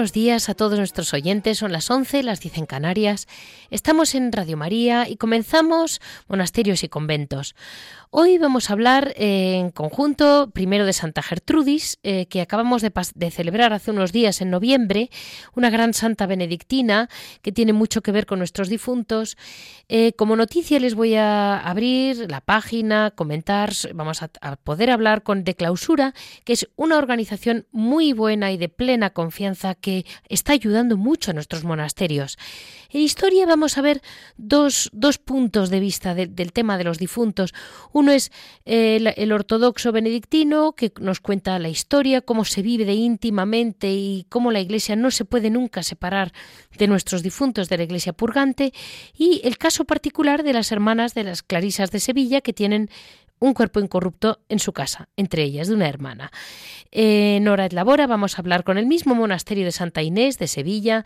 Buenos días a todos nuestros oyentes. Son las 11, las 10 en Canarias. Estamos en Radio María y comenzamos Monasterios y Conventos. Hoy vamos a hablar eh, en conjunto primero de Santa Gertrudis, eh, que acabamos de, celebrar hace unos días en noviembre, una gran santa benedictina que tiene mucho que ver con nuestros difuntos. Eh, como noticia les voy a abrir la página, comentar, vamos a, a poder hablar con De Clausura, que es una organización muy buena y de plena confianza que está ayudando mucho a nuestros monasterios. En historia vamos a ver dos, puntos de vista del tema de los difuntos. Uno es eh, el, ortodoxo benedictino, que nos cuenta la historia, cómo se vive de íntimamente y cómo la Iglesia no se puede nunca separar de nuestros difuntos de la Iglesia purgante, y el caso particular de las hermanas de las Clarisas de Sevilla, que tienen un cuerpo incorrupto en su casa, entre ellas de una hermana. En Hora et Labora vamos a hablar con el mismo monasterio de Santa Inés de Sevilla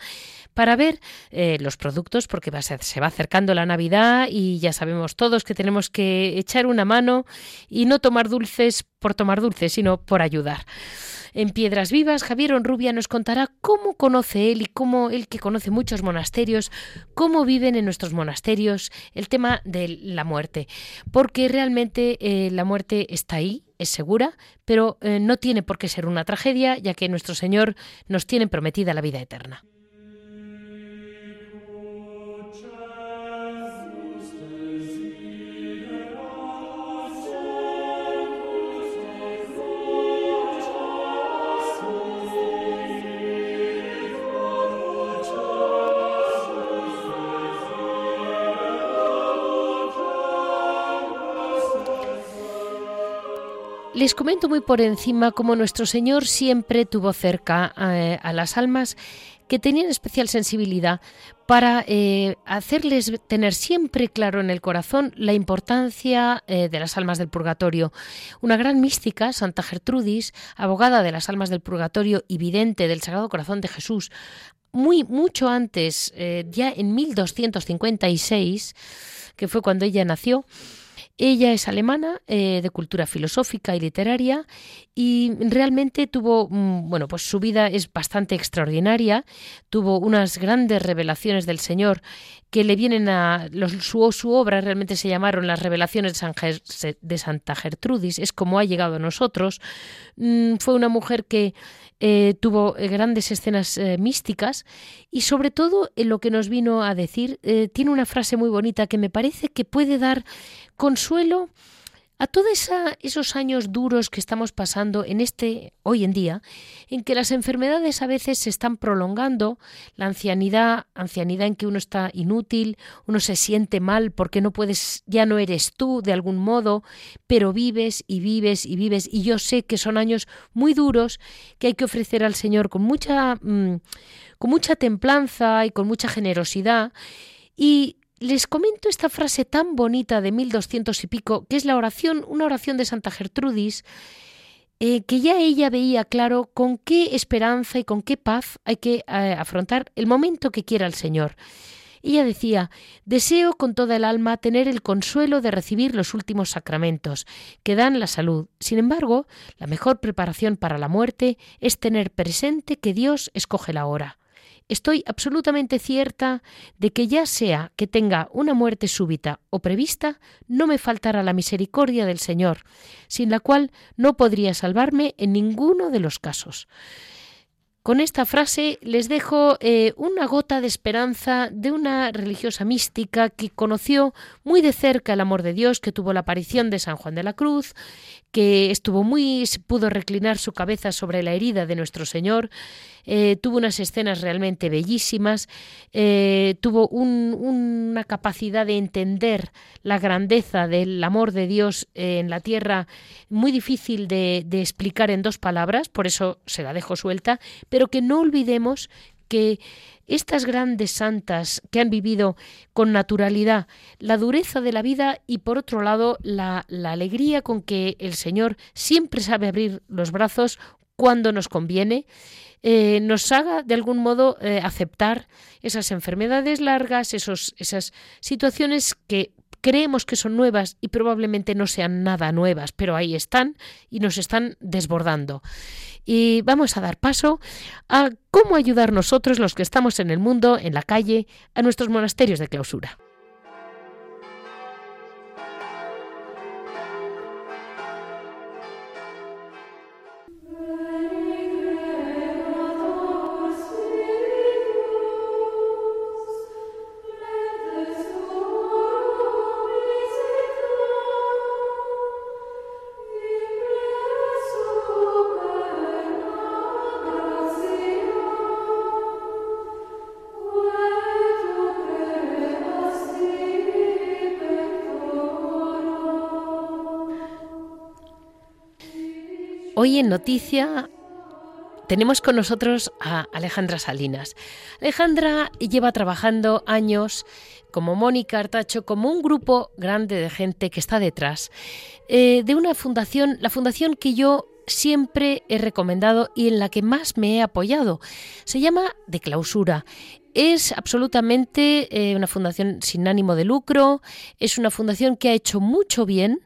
para ver eh, los productos, porque se va acercando la Navidad y ya sabemos todos que tenemos que echar una mano y no tomar dulces por tomar dulces, sino por ayudar. En Piedras Vivas, Javier Onrubia nos contará cómo conoce él y cómo él que conoce muchos monasterios, cómo viven en nuestros monasterios el tema de la muerte. Porque realmente eh, la muerte está ahí, es segura, pero eh, no tiene por qué ser una tragedia, ya que nuestro Señor nos tiene prometida la vida eterna. Les comento muy por encima cómo nuestro Señor siempre tuvo cerca eh, a las almas que tenían especial sensibilidad para eh, hacerles tener siempre claro en el corazón la importancia eh, de las almas del purgatorio. Una gran mística, Santa Gertrudis, abogada de las almas del purgatorio y vidente del Sagrado Corazón de Jesús, muy mucho antes, ya en 1256, que fue cuando ella nació, ella es alemana, eh, de cultura filosófica y literaria, y realmente tuvo, mm, bueno, pues su vida es bastante extraordinaria, tuvo unas grandes revelaciones del Señor que le vienen a... su, su, obra realmente se llamaron las revelaciones de, Santa Gertrudis, es como ha llegado a nosotros. Mm, fue una mujer que eh, tuvo eh, grandes escenas místicas y sobre todo en lo que nos vino a decir, tiene una frase muy bonita que me parece que puede dar consuelo a todos esos años duros que estamos pasando en este hoy en día, en que las enfermedades a veces se están prolongando, la ancianidad, ancianidad en que uno está inútil, uno se siente mal porque no puedes, ya no eres tú de algún modo, pero vives y vives y vives. Y yo sé que son años muy duros que hay que ofrecer al Señor con mucha mm, con mucha templanza y con mucha generosidad. Y les comento esta frase tan bonita de 1200 y pico, que es la oración, una oración de Santa Gertrudis, eh, que ya ella veía claro con qué esperanza y con qué paz hay que eh, afrontar el momento que quiera el Señor. Ella decía, deseo con toda el alma tener el consuelo de recibir los últimos sacramentos, que dan la salud. Sin embargo, la mejor preparación para la muerte es tener presente que Dios escoge la hora. Estoy absolutamente cierta de que ya sea que tenga una muerte súbita o prevista, no me faltará la misericordia del Señor, sin la cual no podría salvarme en ninguno de los casos. Con esta frase les dejo eh, una gota de esperanza de una religiosa mística que conoció muy de cerca el amor de Dios, que tuvo la aparición de San Juan de la Cruz, que estuvo muy pudo reclinar su cabeza sobre la herida de nuestro Señor eh, tuvo unas escenas realmente bellísimas, eh, tuvo una capacidad de entender la grandeza del amor de Dios en la tierra muy difícil de, explicar en dos palabras, por eso se la dejo suelta, pero que no olvidemos que estas grandes santas que han vivido con naturalidad la dureza de la vida y por otro lado la, alegría con que el Señor siempre sabe abrir los brazos cuando nos conviene, eh, nos haga de algún modo eh, aceptar esas enfermedades largas, esos, esas situaciones que creemos que son nuevas y probablemente no sean nada nuevas, pero ahí están y nos están desbordando. Y vamos a dar paso a cómo ayudar nosotros, los que estamos en el mundo, en la calle, a nuestros monasterios de clausura. Hoy en Noticia tenemos con nosotros a Alejandra Salinas. Alejandra lleva trabajando años como Mónica Artacho, como un grupo grande de gente que está detrás eh, de una fundación, la fundación que yo siempre he recomendado y en la que más me he apoyado. Se llama De Clausura es absolutamente eh, una fundación sin ánimo de lucro, es una fundación que ha hecho mucho bien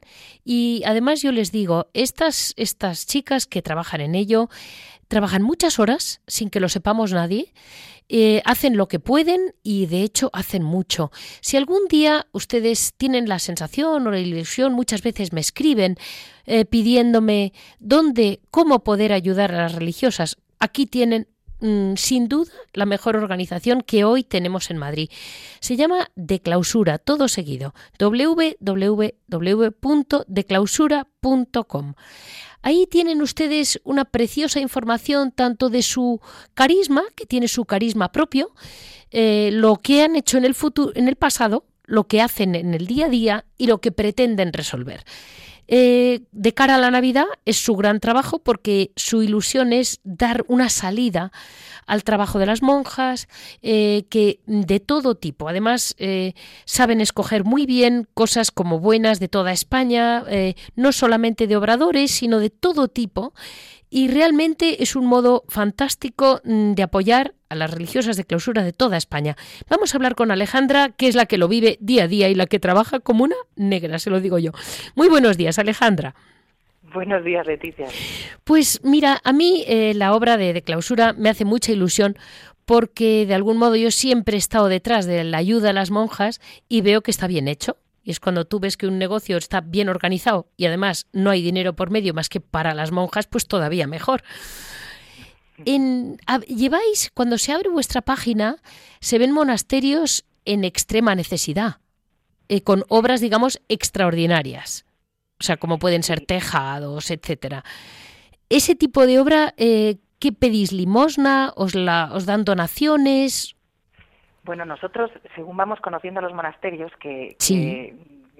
y además yo les digo, estas, estas chicas que trabajan en ello, trabajan muchas horas sin que lo sepamos nadie. Eh, hacen lo que pueden y de hecho hacen mucho. Si algún día ustedes tienen la sensación o la ilusión, muchas veces me escriben eh, pidiéndome dónde, cómo poder ayudar a las religiosas, aquí tienen sin duda la mejor organización que hoy tenemos en Madrid. Se llama De Clausura, todo seguido, www.declausura.com. Ahí tienen ustedes una preciosa información tanto de su carisma, que tiene su carisma propio, eh, lo que han hecho en el futuro, en el pasado, lo que hacen en el día a día y lo que pretenden resolver. Eh, de cara a la Navidad es su gran trabajo porque su ilusión es dar una salida al trabajo de las monjas, eh, que de todo tipo. Además, eh, saben escoger muy bien cosas como buenas de toda España, no solamente de obradores, sino de todo tipo y realmente es un modo fantástico mm, de apoyar a las religiosas de clausura de toda España. Vamos a hablar con Alejandra, que es la que lo vive día a día y la que trabaja como una negra, se lo digo yo. Muy buenos días, Alejandra. Buenos días, Leticia. Pues mira, a mí eh, la obra de, de clausura me hace mucha ilusión porque de algún modo yo siempre he estado detrás de la ayuda a las monjas y veo que está bien hecho. Y es cuando tú ves que un negocio está bien organizado y además no hay dinero por medio más que para las monjas, pues todavía mejor. En, lleváis, cuando se abre vuestra página, se ven monasterios en extrema necesidad, eh, con obras, digamos, extraordinarias. O sea, como pueden ser tejados, etcétera. Ese tipo de obra, eh, ¿qué pedís? ¿Limosna? ¿Os, la, ¿Os dan donaciones? Bueno, nosotros, según vamos conociendo los monasterios, que,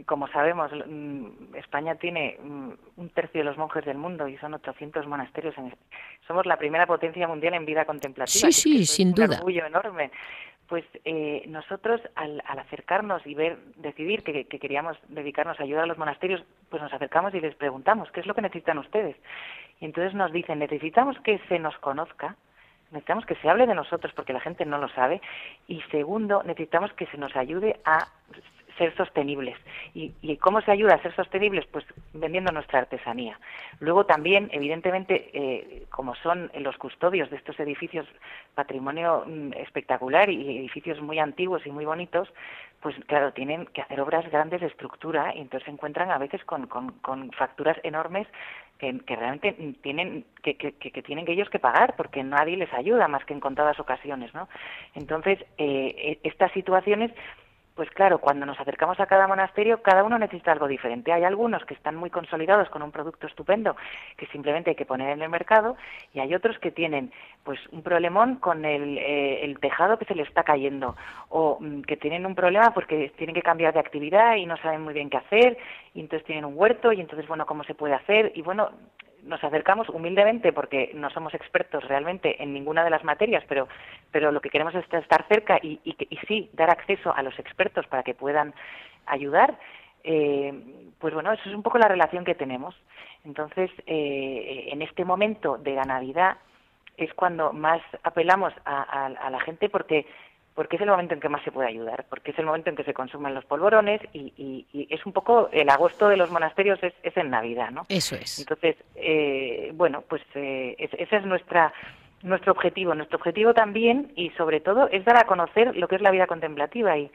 como sabemos, mm, España tiene mm, un tercio de los monjes del mundo y son 800 monasterios. somos la primera potencia mundial en vida contemplativa. Sí, sí, sin duda. Un orgullo enorme. Pues eh, nosotros, al, acercarnos y ver, decidir que, que, queríamos dedicarnos a ayudar a los monasterios, pues nos acercamos y les preguntamos, ¿qué es lo que necesitan ustedes? Y entonces nos dicen, necesitamos que se nos conozca, necesitamos que se hable de nosotros porque la gente no lo sabe y segundo necesitamos que se nos ayude a ser sostenibles. ¿Y, cómo se ayuda a ser sostenibles? Pues vendiendo nuestra artesanía. Luego también, evidentemente, eh, como son los custodios de estos edificios patrimonio mm, espectacular y edificios muy antiguos y muy bonitos, pues claro, tienen que hacer obras grandes de estructura y entonces se encuentran a veces con, con, facturas enormes que, realmente tienen que, que, que, tienen ellos que pagar porque nadie les ayuda más que en contadas ocasiones, ¿no? Entonces, eh, e, estas situaciones pues claro, cuando nos acercamos a cada monasterio, cada uno necesita algo diferente. Hay algunos que están muy consolidados con un producto estupendo que simplemente hay que poner en el mercado y hay otros que tienen pues un problemón con el, eh, el tejado que se le está cayendo o mm, que tienen un problema porque tienen que cambiar de actividad y no saben muy bien qué hacer y entonces tienen un huerto y entonces bueno, ¿cómo se puede hacer? Y bueno, nos acercamos humildemente porque no somos expertos realmente en ninguna de las materias, pero, pero lo que queremos es estar cerca y, y, sí dar acceso a los expertos para que puedan ayudar. Eh, pues bueno, eso es un poco la relación que tenemos. Entonces, eh, en este momento de la Navidad es cuando más apelamos a la gente porque porque es el momento en que más se puede ayudar, porque es el momento en que se consumen los polvorones y, es un poco el agosto de los monasterios es, en Navidad, ¿no? Eso es. Entonces, eh, bueno, pues eh, ese es nuestra nuestro objetivo. Nuestro objetivo también y sobre todo es dar a conocer lo que es la vida contemplativa y,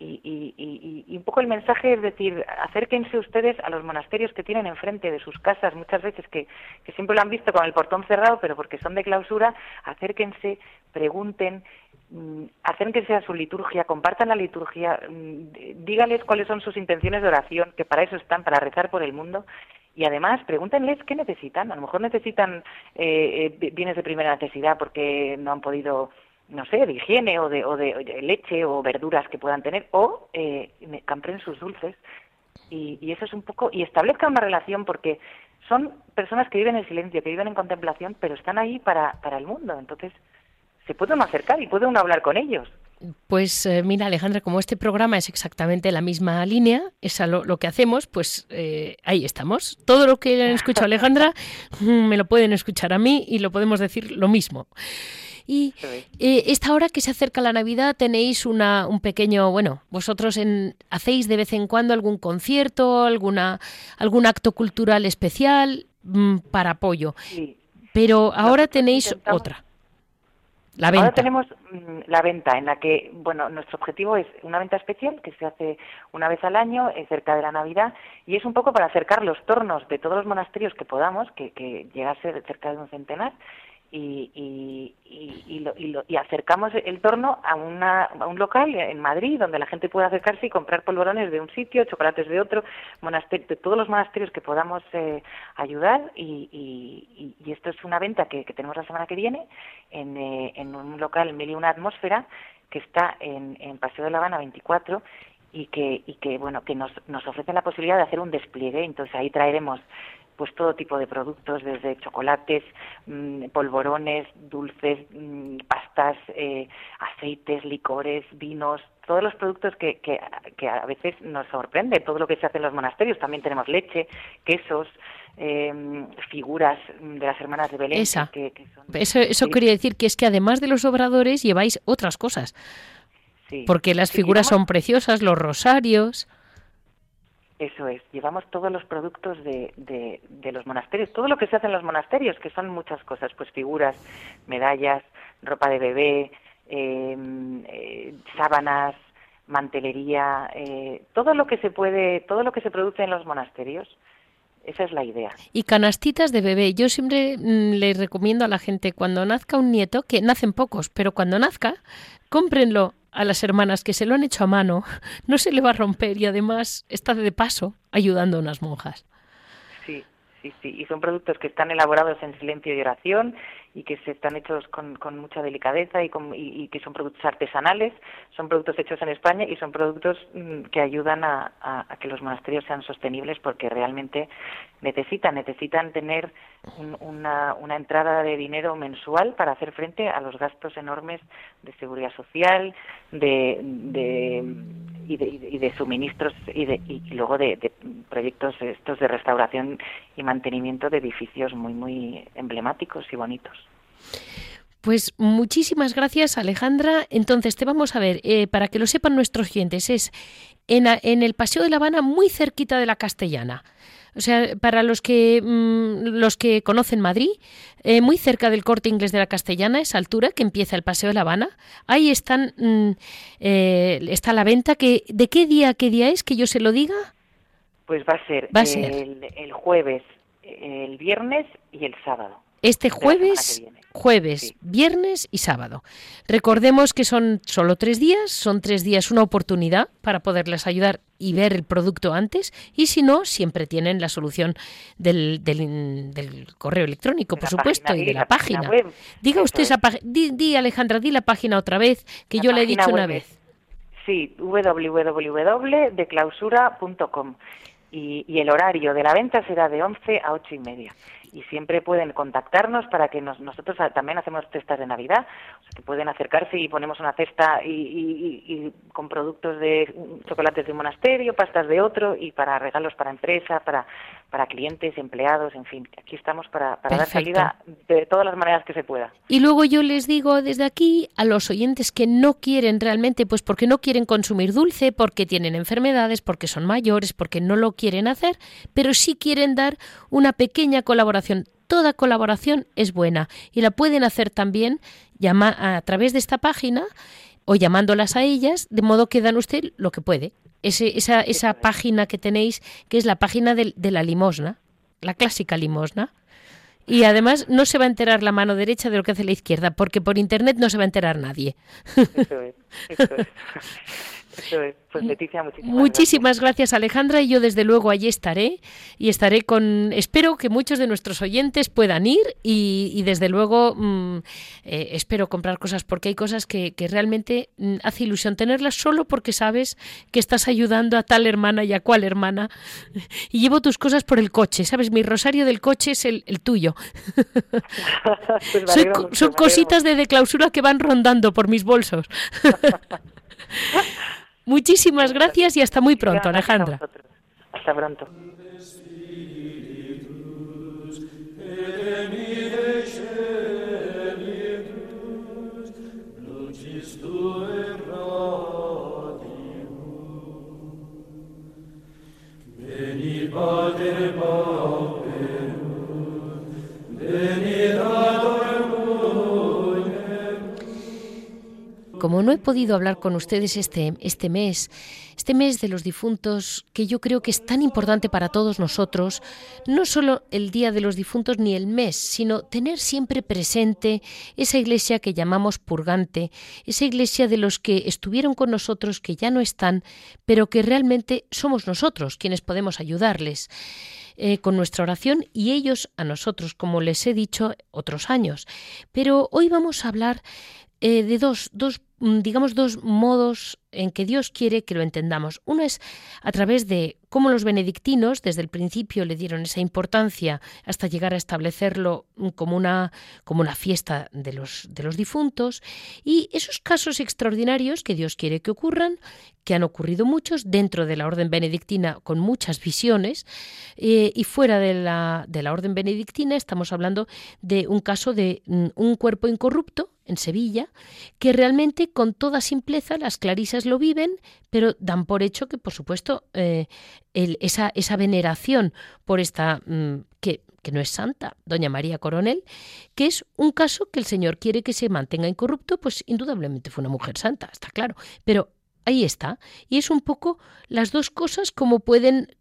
y, un poco el mensaje es decir, acérquense ustedes a los monasterios que tienen enfrente de sus casas, muchas veces que, que siempre lo han visto con el portón cerrado, pero porque son de clausura, acérquense, pregunten, Mm, acérquense a su liturgia, compartan la liturgia, mm, dígales cuáles son sus intenciones de oración, que para eso están, para rezar por el mundo. Y además, pregúntenles qué necesitan. A lo mejor necesitan eh, eh bienes de primera necesidad porque no han podido, no sé, de higiene o de, o de, leche o verduras que puedan tener, o eh, compren sus dulces. Y, y eso es un poco, y establezcan una relación porque son personas que viven en silencio, que viven en contemplación, pero están ahí para, para el mundo. Entonces, se puede uno acercar y puede uno hablar con ellos. Pues eh, mira, Alejandra, como este programa es exactamente la misma línea, es lo, que hacemos, pues eh, ahí estamos. Todo lo que han escuchado Alejandra me lo pueden escuchar a mí y lo podemos decir lo mismo. Y eh, esta hora que se acerca la Navidad tenéis una, un pequeño, bueno, vosotros en, hacéis de vez en cuando algún concierto, alguna, algún acto cultural especial mm, para apoyo. Pero ahora tenéis otra. Ahora tenemos mm, la venta en la que, bueno, nuestro objetivo es una venta especial que se hace una vez al año eh, cerca de la Navidad y es un poco para acercar los tornos de todos los monasterios que podamos, que, que llega a ser cerca de un centenar, y, y, y, y, acercamos el torno a, una, a un local en Madrid donde la gente puede acercarse y comprar polvorones de un sitio, chocolates de otro, monasterio, de todos los monasterios que podamos eh, ayudar. Y, esto es una venta que, tenemos la semana que viene en, eh, en un local Mil y una atmósfera que está en, en Paseo de la Habana 24 y que, y que bueno que nos, nos ofrece la posibilidad de hacer un despliegue. Entonces ahí traeremos pues todo tipo de productos, desde chocolates, mm, polvorones, dulces, mm, pastas, eh, aceites, licores, vinos, todos los productos que, que, a veces nos sorprende, todo lo que se hace en los monasterios. También tenemos leche, quesos, em, figuras de las hermanas de Belén. Que, eso eso quería decir que es que además de los obradores lleváis otras cosas. Porque las figuras son preciosas, los rosarios. Eso es, llevamos todos los productos de, de, los monasterios, todo lo que se hace en los monasterios, que son muchas cosas, pues figuras, medallas, ropa de bebé, em, eh, sábanas, mantelería, eh, todo lo que se puede, todo lo que se produce en los monasterios. Esa es la idea. Y canastitas de bebé. Yo siempre mm, le recomiendo a la gente cuando nazca un nieto, que nacen pocos, pero cuando nazca, cómprenlo a las hermanas que se lo han hecho a mano, no se le va a romper y además está de paso ayudando a unas monjas. Sí, sí, sí. Y son productos que están elaborados en silencio y oración y que se están hechos con, con mucha delicadeza y, con, y, que son productos artesanales, son productos hechos en España y son productos mm, que ayudan a, que los monasterios sean sostenibles porque realmente necesitan, necesitan tener una, una entrada de dinero mensual para hacer frente a los gastos enormes de seguridad social, de, de y de, y de, suministros y, de, y luego de, proyectos estos de restauración y mantenimiento de edificios muy muy emblemáticos y bonitos. Pues muchísimas gracias Alejandra. Entonces te vamos a ver, eh, para que lo sepan nuestros clientes, es en, en, el Paseo de La Habana, muy cerquita de la Castellana. O sea, para los que mm, los que conocen Madrid, eh, muy cerca del Corte Inglés de la Castellana, esa altura que empieza el Paseo de La Habana, ahí están mm, eh, está la venta. Que, ¿De qué día qué día es que yo se lo diga? Pues va a ser, va a ser. el jueves, el viernes y el sábado. Este jueves, jueves, viernes y sábado. Recordemos que son solo tres días, son tres días una oportunidad para poderles ayudar y ver el producto antes, y si no, siempre tienen la solución del, del, correo electrónico, por supuesto, y de la, página. Diga usted esa página, di, Alejandra, di la página otra vez, que yo le he dicho una vez. Sí, www.declausura.com y, el horario de la venta será de 11 a 8 y media. Y siempre pueden contactarnos para que nosotros también hacemos cestas de Navidad, o sea, que pueden acercarse y ponemos una cesta y, con productos de chocolates de un monasterio, pastas de otro y para regalos para empresa, para, para clientes, empleados, en fin, aquí estamos para, para dar salida de todas las maneras que se pueda. Y luego yo les digo desde aquí a los oyentes que no quieren realmente, pues porque no quieren consumir dulce, porque tienen enfermedades, porque son mayores, porque no lo quieren hacer, pero sí quieren dar una pequeña colaboración. Toda colaboración es buena y la pueden hacer también a través de esta página o llamándolas a ellas, de modo que dan usted lo que puede. Ese, esa, esa página que tenéis, que es la página de, de la limosna, la clásica limosna. Y además no se va a enterar la mano derecha de lo que hace la izquierda, porque por internet no se va a enterar nadie. Eso es, eso es. Pues Leticia, muchísimas, gracias. Alejandra y yo desde luego allí estaré y estaré con, espero que muchos de nuestros oyentes puedan ir y, desde luego mm, eh, espero comprar cosas porque hay cosas que, realmente mm, hace ilusión tenerlas solo porque sabes que estás ayudando a tal hermana y a cual hermana y llevo tus cosas por el coche, sabes, mi rosario del coche es el, tuyo. Pues son cositas de, de clausura que van rondando por mis bolsos. Muchísimas gracias y hasta muy pronto, Alejandra. Hasta pronto. Como no he podido hablar con ustedes este, este mes, este mes de los difuntos, que yo creo que es tan importante para todos nosotros, no solo el Día de los Difuntos ni el mes, sino tener siempre presente esa iglesia que llamamos purgante, esa iglesia de los que estuvieron con nosotros, que ya no están, pero que realmente somos nosotros quienes podemos ayudarles. Eh, con nuestra oración y ellos a nosotros, como les he dicho otros años. Pero hoy vamos a hablar eh, de dos, dos digamos, dos modos en que Dios quiere que lo entendamos. Uno es a través de cómo los benedictinos desde el principio le dieron esa importancia hasta llegar a establecerlo como una, como una fiesta de los, de los difuntos y esos casos extraordinarios que Dios quiere que ocurran, que han ocurrido muchos dentro de la orden benedictina con muchas visiones eh, y fuera de la, de la orden benedictina estamos hablando de un caso de mm, un cuerpo incorrupto en Sevilla, que realmente con toda simpleza las clarisas lo viven, pero dan por hecho que, por supuesto, eh, esa, esa, veneración por esta, mm, que, que no es santa, doña María Coronel, que es un caso que el Señor quiere que se mantenga incorrupto, pues indudablemente fue una mujer santa, está claro, pero ahí está. Y es un poco las dos cosas como pueden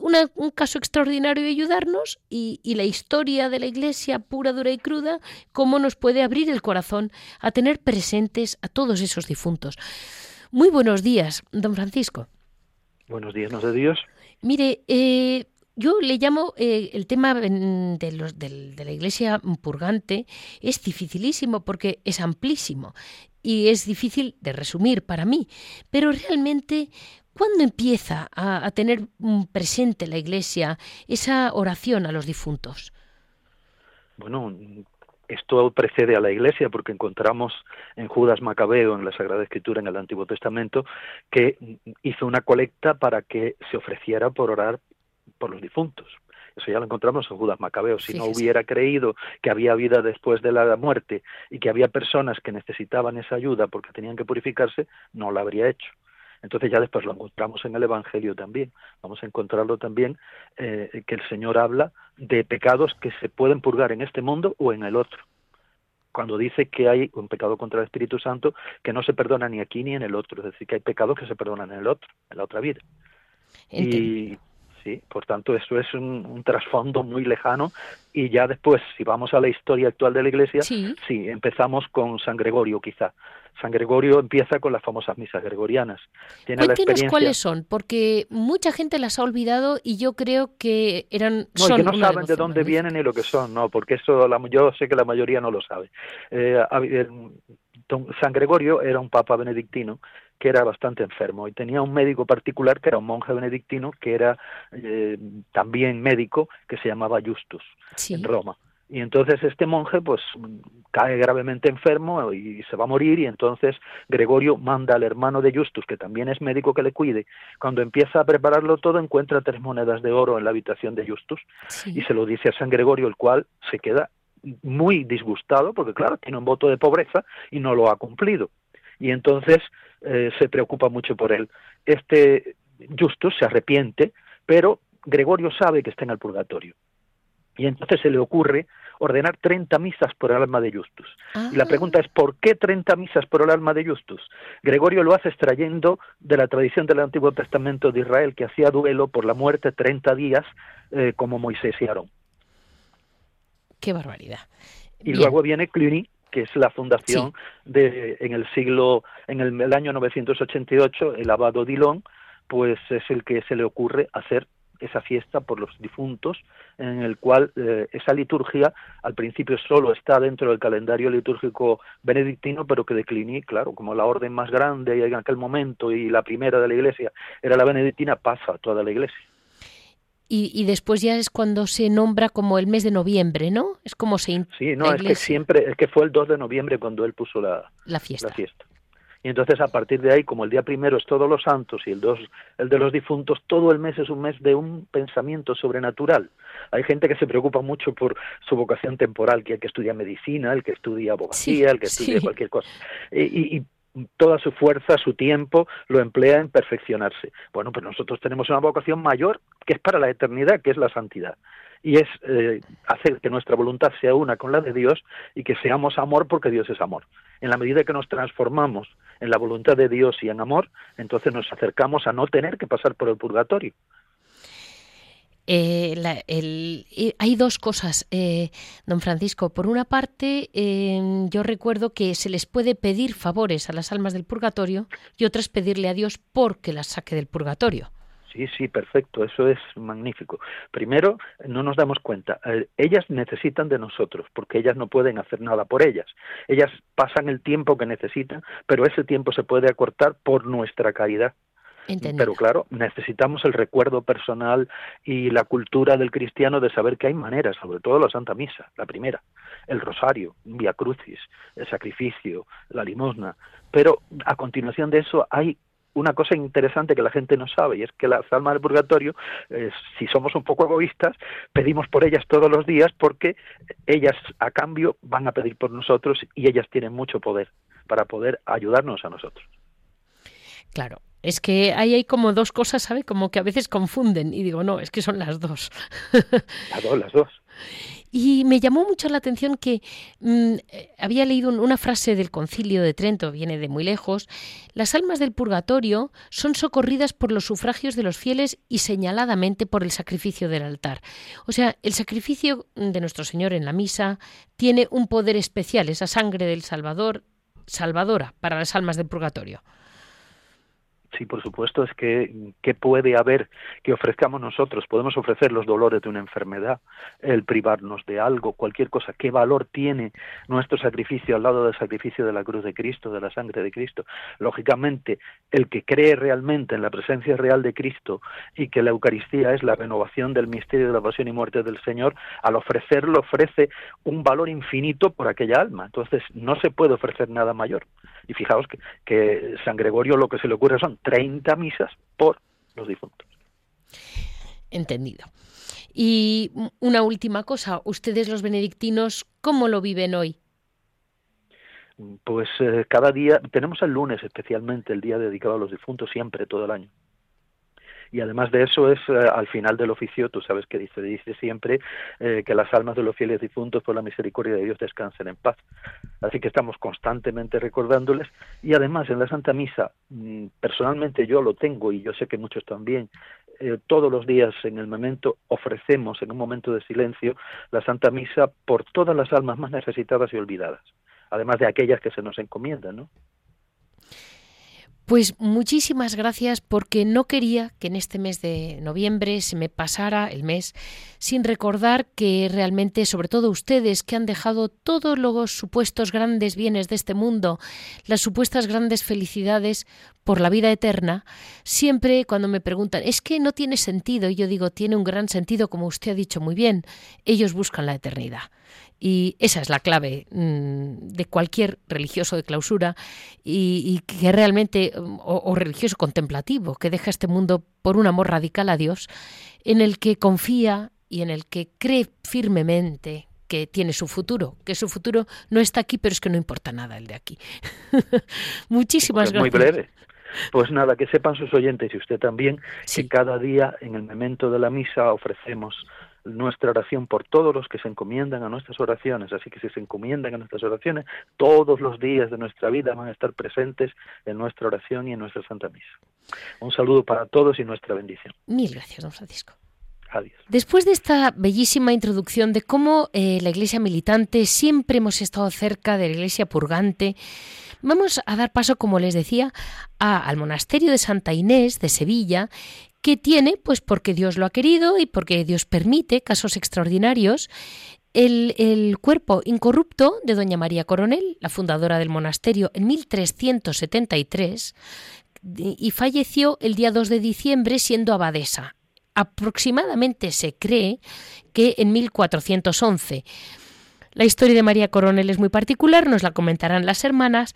un caso extraordinario de ayudarnos y, la historia de la Iglesia pura, dura y cruda, cómo nos puede abrir el corazón a tener presentes a todos esos difuntos. Muy buenos días, don Francisco. Buenos días, no de Dios. Mire, eh, yo le llamo eh, el tema de, los, de, la iglesia purgante, es dificilísimo porque es amplísimo y es difícil de resumir para mí, pero realmente ¿Cuándo empieza a, tener presente la Iglesia esa oración a los difuntos? Bueno, esto precede a la Iglesia porque encontramos en Judas Macabeo, en la Sagrada Escritura, en el Antiguo Testamento, que hizo una colecta para que se ofreciera por orar por los difuntos. Eso ya lo encontramos en Judas Macabeo. Si no hubiera creído que había vida después de la muerte y que había personas que necesitaban esa ayuda porque tenían que purificarse, no lo habría hecho. Entonces ya después lo encontramos en el Evangelio también. Vamos a encontrarlo también eh, que el Señor habla de pecados que se pueden purgar en este mundo o en el otro. Cuando dice que hay un pecado contra el Espíritu Santo que no se perdona ni aquí ni en el otro, es decir, que hay pecados que se perdonan en el otro, en la otra vida. Y sí, por tanto, eso es un, un, trasfondo muy lejano y ya después, si vamos a la historia actual de la Iglesia, sí, empezamos con San Gregorio quizá. San Gregorio empieza con las famosas misas gregorianas. Tiene Cuéntenos cuáles son, porque mucha gente las ha olvidado y yo creo que eran. No, que no saben de dónde vienen ni lo que son, no, porque eso la, yo sé que la mayoría no lo sabe. Eh, San Gregorio era un papa benedictino que era bastante enfermo y tenía un médico particular que era un monje benedictino que era eh, también médico que se llamaba Justus en Roma. Y entonces este monje pues cae gravemente enfermo y se va a morir y entonces Gregorio manda al hermano de Justus, que también es médico, que le cuide. Cuando empieza a prepararlo todo encuentra tres monedas de oro en la habitación de Justus y se lo dice a San Gregorio, el cual se queda muy disgustado porque claro, tiene un voto de pobreza y no lo ha cumplido. Y entonces eh, se preocupa mucho por él. Este Justus se arrepiente, pero Gregorio sabe que está en el purgatorio. Y entonces se le ocurre ordenar 30 misas por el alma de Justus. Y la pregunta es, ¿por qué 30 misas por el alma de Justus? Gregorio lo hace extrayendo de la tradición del Antiguo Testamento de Israel, que hacía duelo por la muerte 30 días, eh, como Moisés y Aarón. Qué barbaridad. Y luego viene Cluny, que es la fundación de en el siglo en el, el, año 988 el abado Dillon pues es el que se le ocurre hacer esa fiesta por los difuntos, en el cual eh, esa liturgia al principio solo está dentro del calendario litúrgico benedictino, pero que decliní, claro, como la orden más grande en aquel momento y la primera de la Iglesia era la benedictina, pasa a toda la Iglesia. Y, después ya es cuando se nombra como el mes de noviembre, ¿no? Es como se... Sí, no, es que siempre, es que fue el 2 de noviembre cuando él puso la, La fiesta. Y entonces a partir de ahí, como el día primero es todos los santos y el dos el de los difuntos, todo el mes es un mes de un pensamiento sobrenatural. Hay gente que se preocupa mucho por su vocación temporal, que el que estudia medicina, el que estudia abogacía, el que estudia cualquier cosa. Y, y, toda su fuerza, su tiempo, lo emplea en perfeccionarse. Bueno, pues nosotros tenemos una vocación mayor que es para la eternidad, que es la santidad y es eh, hacer que nuestra voluntad sea una con la de Dios y que seamos amor porque Dios es amor. En la medida que nos transformamos en la voluntad de Dios y en amor, entonces nos acercamos a no tener que pasar por el purgatorio. Eh, eh, hay dos cosas, don Francisco. Por una parte, yo recuerdo que se les puede pedir favores a las almas del purgatorio y otras pedirle a Dios porque las saque del purgatorio. Sí, sí, perfecto, eso es magnífico. Primero, no nos damos cuenta, eh, ellas necesitan de nosotros, porque ellas no pueden hacer nada por ellas. Ellas pasan el tiempo que necesitan, pero ese tiempo se puede acortar por nuestra caridad. Pero claro, necesitamos el recuerdo personal y la cultura del cristiano de saber que hay maneras, sobre todo la Santa Misa, la primera, el rosario, Via Crucis, el sacrificio, la limosna. Pero a continuación de eso hay una cosa interesante que la gente no sabe y es que las almas del purgatorio, eh, si somos un poco egoístas, pedimos por ellas todos los días porque ellas a cambio van a pedir por nosotros y ellas tienen mucho poder para poder ayudarnos a nosotros. Claro, es que ahí hay como dos cosas, ¿sabe? Como que a veces confunden y digo, no, es que son las dos. Las dos, las dos. Y me llamó mucho la atención que mm, eh, había leído una frase del concilio de Trento, viene de muy lejos, las almas del purgatorio son socorridas por los sufragios de los fieles y señaladamente por el sacrificio del altar. O sea, el sacrificio de nuestro Señor en la misa tiene un poder especial, esa sangre del Salvador, salvadora para las almas del purgatorio. Sí, por supuesto, es que ¿qué puede haber que ofrezcamos nosotros? Podemos ofrecer los dolores de una enfermedad, el privarnos de algo, cualquier cosa. ¿Qué valor tiene nuestro sacrificio al lado del sacrificio de la cruz de Cristo, de la sangre de Cristo? Lógicamente, el que cree realmente en la presencia real de Cristo y que la Eucaristía es la renovación del misterio de la pasión y muerte del Señor, al ofrecerlo ofrece un valor infinito por aquella alma. Entonces, no se puede ofrecer nada mayor. Y fijaos que, que San Gregorio lo que se le ocurre son 30 misas por los difuntos. Entendido. Y una última cosa, ustedes los benedictinos, ¿cómo lo viven hoy? Pues eh, cada día, tenemos el lunes especialmente, el día dedicado a los difuntos, siempre, todo el año y además de eso es eh, al final del oficio, tú sabes que dice, dice siempre eh, que las almas de los fieles difuntos por la misericordia de Dios descansen en paz. Así que estamos constantemente recordándoles y además en la Santa Misa, mm, personalmente yo lo tengo y yo sé que muchos también, eh, todos los días en el momento ofrecemos en un momento de silencio la Santa Misa por todas las almas más necesitadas y olvidadas, además de aquellas que se nos encomiendan, ¿no? Pues muchísimas gracias porque no quería que en este mes de noviembre se me pasara el mes sin recordar que realmente, sobre todo ustedes que han dejado todos los supuestos grandes bienes de este mundo, las supuestas grandes felicidades por la vida eterna, siempre cuando me preguntan, es que no tiene sentido, y yo digo, tiene un gran sentido, como usted ha dicho muy bien, ellos buscan la eternidad. Y esa es la clave mm, de cualquier religioso de clausura y, que realmente, o, religioso contemplativo, que deja este mundo por un amor radical a Dios, en el que confía y en el que cree firmemente que tiene su futuro, que su futuro no está aquí, pero es que no importa nada el de aquí. Muchísimas pues gracias. Muy breve. Pues nada, que sepan sus oyentes y usted también que cada día en el momento de la misa ofrecemos nuestra oración por todos los que se encomiendan a nuestras oraciones. Así que si se encomiendan a nuestras oraciones, todos los días de nuestra vida van a estar presentes en nuestra oración y en nuestra Santa Misa. Un saludo para todos y nuestra bendición. Mil gracias, don Francisco. Adiós. Después de esta bellísima introducción de cómo eh, la Iglesia militante siempre hemos estado cerca de la Iglesia purgante, vamos a dar paso, como les decía, al monasterio de Santa Inés de Sevilla, que tiene, pues porque Dios lo ha querido y porque Dios permite casos extraordinarios, el, cuerpo incorrupto de Doña María Coronel, la fundadora del monasterio, en 1373 y falleció el día 2 de diciembre siendo abadesa. Aproximadamente se cree que en 1411. La historia de María Coronel es muy particular, nos la comentarán las hermanas,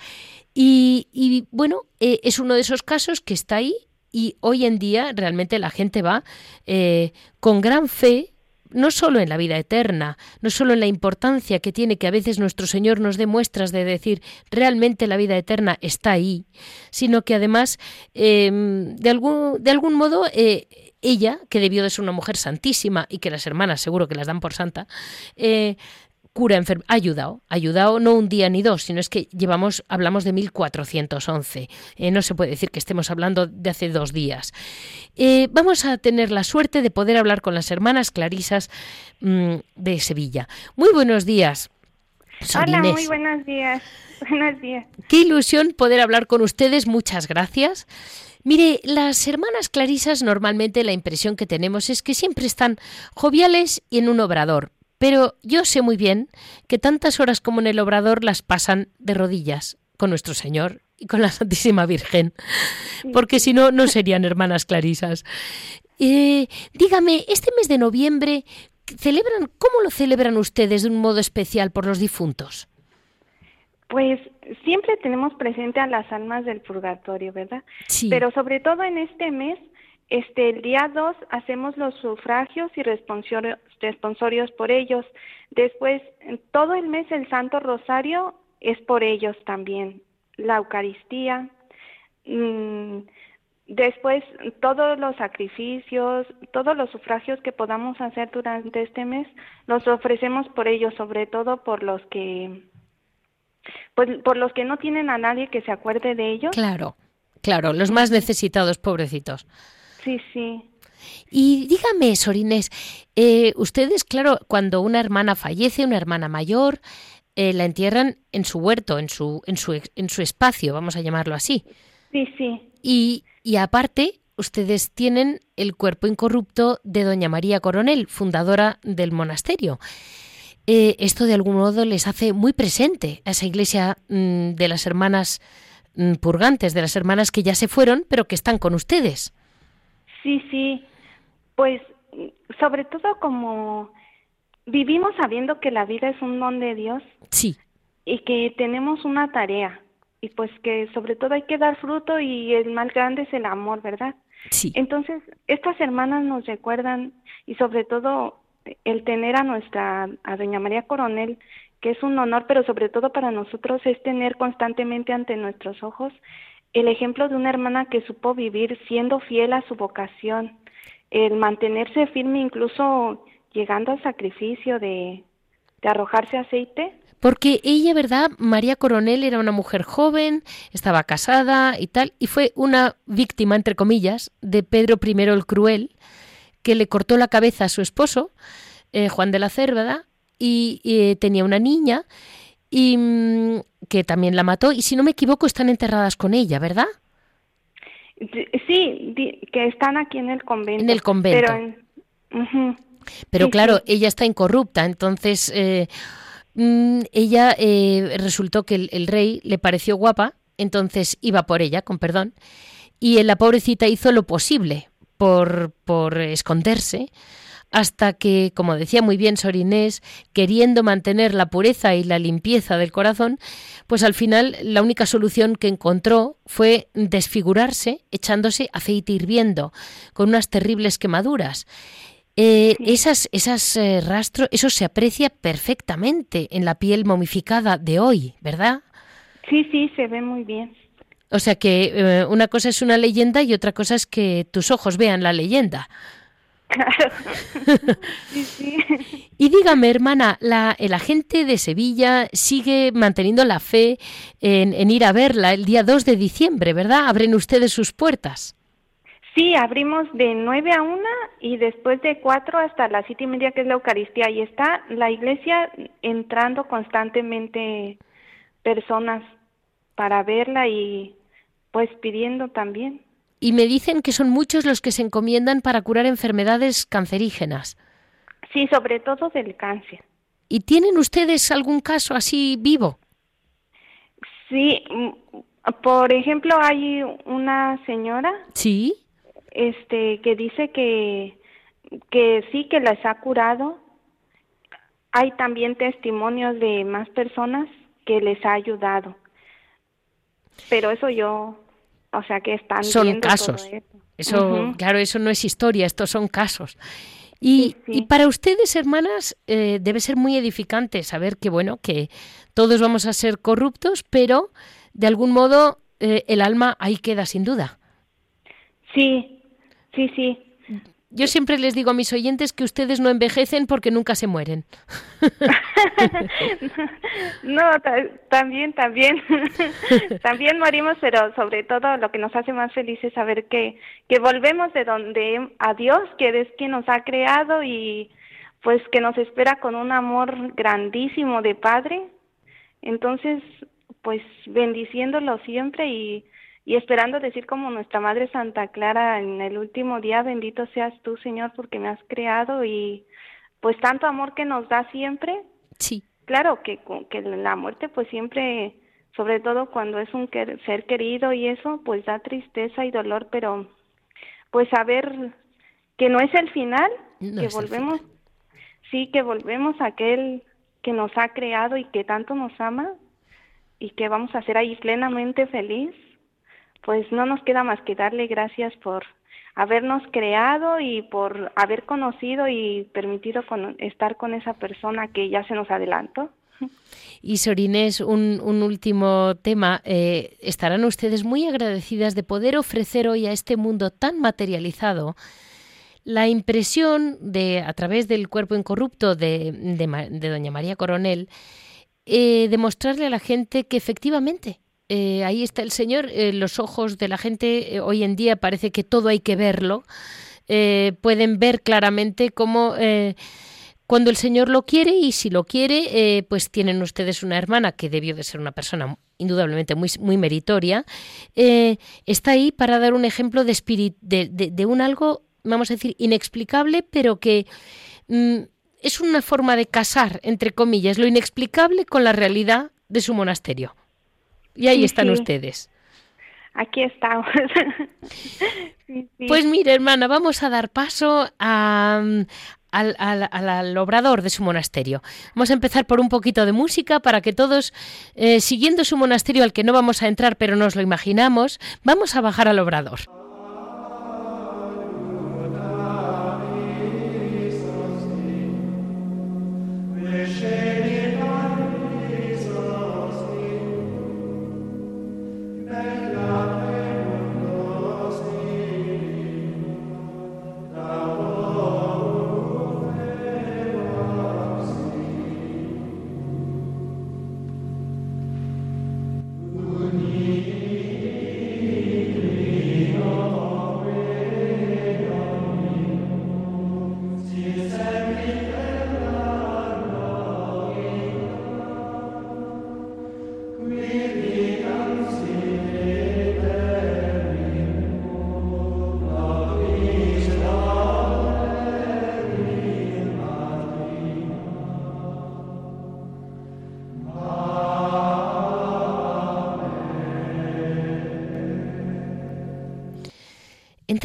y, bueno, eh, es uno de esos casos que está ahí y hoy en día realmente la gente va eh, con gran fe no solo en la vida eterna, no solo en la importancia que tiene que a veces nuestro Señor nos dé muestras de decir realmente la vida eterna está ahí, sino que además em, de, algún, de algún modo eh, ella, que debió de ser una mujer santísima y que las hermanas seguro que las dan por santa, eh, cura enfermedad, ha ayudado, ha ayudado no un día ni dos, sino es que llevamos, hablamos de 1411. Eh, no se puede decir que estemos hablando de hace dos días. Eh, vamos a tener la suerte de poder hablar con las hermanas clarisas mm, de Sevilla. Muy buenos días. Hola, muy buenos días. Buenos días. Qué ilusión poder hablar con ustedes. Muchas gracias. Mire, las hermanas clarisas normalmente la impresión que tenemos es que siempre están joviales y en un obrador, pero yo sé muy bien que tantas horas como en el obrador las pasan de rodillas con nuestro Señor y con la Santísima Virgen, porque si no, no serían hermanas clarisas. Eh, dígame, este mes de noviembre, ¿celebran, ¿cómo lo celebran ustedes de un modo especial por los difuntos? Pues siempre tenemos presente a las almas del purgatorio, ¿verdad? Sí. Pero sobre todo en este mes este, el día 2 hacemos los sufragios y responsorios por ellos. Después, todo el mes el Santo Rosario es por ellos también. La Eucaristía. Mm, después, todos los sacrificios, todos los sufragios que podamos hacer durante este mes, los ofrecemos por ellos, sobre todo por los que, pues, por los que no tienen a nadie que se acuerde de ellos. Claro, claro, los más necesitados, pobrecitos. Sí, sí. Y dígame, Sorines, eh, ustedes, claro, cuando una hermana fallece, una hermana mayor, eh, la entierran en su huerto, en su, en su, en su espacio, vamos a llamarlo así. Sí, sí. Y, y aparte, ustedes tienen el cuerpo incorrupto de Doña María Coronel, fundadora del monasterio. Eh, esto de algún modo les hace muy presente a esa iglesia mm, de las hermanas mm, purgantes, de las hermanas que ya se fueron, pero que están con ustedes. Sí, sí, pues sobre todo como vivimos sabiendo que la vida es un don de Dios. Sí. Y que tenemos una tarea y pues que sobre todo hay que dar fruto y el más grande es el amor, ¿verdad? Sí. Entonces, estas hermanas nos recuerdan y sobre todo el tener a nuestra, a Doña María Coronel, que es un honor, pero sobre todo para nosotros es tener constantemente ante nuestros ojos el ejemplo de una hermana que supo vivir siendo fiel a su vocación, el mantenerse firme incluso llegando al sacrificio de, de arrojarse aceite. Porque ella, ¿verdad? María Coronel era una mujer joven, estaba casada y tal, y fue una víctima, entre comillas, de Pedro I el Cruel, que le cortó la cabeza a su esposo, eh, Juan de la Cérvada, y, y tenía una niña, y mm, que también la mató y si no me equivoco están enterradas con ella, ¿verdad? Sí, que están aquí en el convento. En el convento. Pero, claro, ella está incorrupta, entonces eh, mm, ella eh, resultó que el, rey le pareció guapa, entonces iba por ella, con perdón, y la pobrecita hizo lo posible por, por esconderse hasta que, como decía muy bien Sor Inés, queriendo mantener la pureza y la limpieza del corazón, pues al final la única solución que encontró fue desfigurarse echándose aceite hirviendo, con unas terribles quemaduras. Eh, esas, esas eh, rastros, eso se aprecia perfectamente en la piel momificada de hoy, ¿verdad? Sí, sí, se ve muy bien. O sea que eh, una cosa es una leyenda y otra cosa es que tus ojos vean la leyenda. Y dígame, hermana, la, el agente de Sevilla sigue manteniendo la fe en, ir a verla el día 2 de diciembre, ¿verdad? Abren ustedes sus puertas. Sí, abrimos de 9 a 1 y después de 4 hasta las 7 y media, que es la Eucaristía. Y está la iglesia entrando constantemente personas para verla y pues pidiendo también y me dicen que son muchos los que se encomiendan para curar enfermedades cancerígenas. Sí, sobre todo del cáncer. ¿Y tienen ustedes algún caso así vivo? Sí, mm, por ejemplo, hay una señora. Sí. Este, que dice que, que sí, que las ha curado. Hay también testimonios de más personas que les ha ayudado. Pero eso yo o sea que están son casos. eso, claro, eso no es historia, estos son casos. Y, para ustedes, hermanas, eh, debe ser muy edificante saber que, bueno, que todos vamos a ser corruptos, pero de algún modo eh, el alma ahí queda sin duda. Sí, sí, sí. Yo siempre les digo a mis oyentes que ustedes no envejecen porque nunca se mueren. no, también, también. también morimos, pero sobre todo lo que nos hace más felices es saber que, que volvemos de donde a Dios, que es quien nos ha creado y pues que nos espera con un amor grandísimo de Padre. Entonces, pues bendiciéndolo siempre y y esperando decir como nuestra Madre Santa Clara en el último día, bendito seas tú, Señor, porque me has creado y pues tanto amor que nos da siempre. Sí. Claro que, que la muerte pues siempre, sobre todo cuando es un ser querido y eso, pues da tristeza y dolor, pero pues saber que no es el final, que volvemos, sí, que volvemos a aquel que nos ha creado y que tanto nos ama y que vamos a ser ahí plenamente feliz pues no nos queda más que darle gracias por habernos creado y por haber conocido y permitido estar con esa persona que ya se nos adelantó. Y Sorinés, un, un último tema. Eh, ¿Estarán ustedes muy agradecidas de poder ofrecer hoy a este mundo tan materializado la impresión de, a través del cuerpo incorrupto de, de, Doña María Coronel, eh, demostrarle a la gente que efectivamente eh, ahí está el Señor, eh, los ojos de la gente eh, hoy en día parece que todo hay que verlo, pueden ver claramente cómo cuando el Señor lo quiere y si lo quiere, pues tienen ustedes una hermana que debió de ser una persona indudablemente muy, muy meritoria, está ahí para dar un ejemplo de, de, de, un algo, vamos a decir, inexplicable, pero que... Mm, es una forma de casar, entre comillas, lo inexplicable con la realidad de su monasterio. Y ahí están ustedes. Aquí estamos. Pues mire, hermana, vamos a dar paso al, al, obrador de su monasterio. Vamos a empezar por un poquito de música para que todos, eh, siguiendo su monasterio al que no vamos a entrar, pero nos lo imaginamos, vamos a bajar al obrador.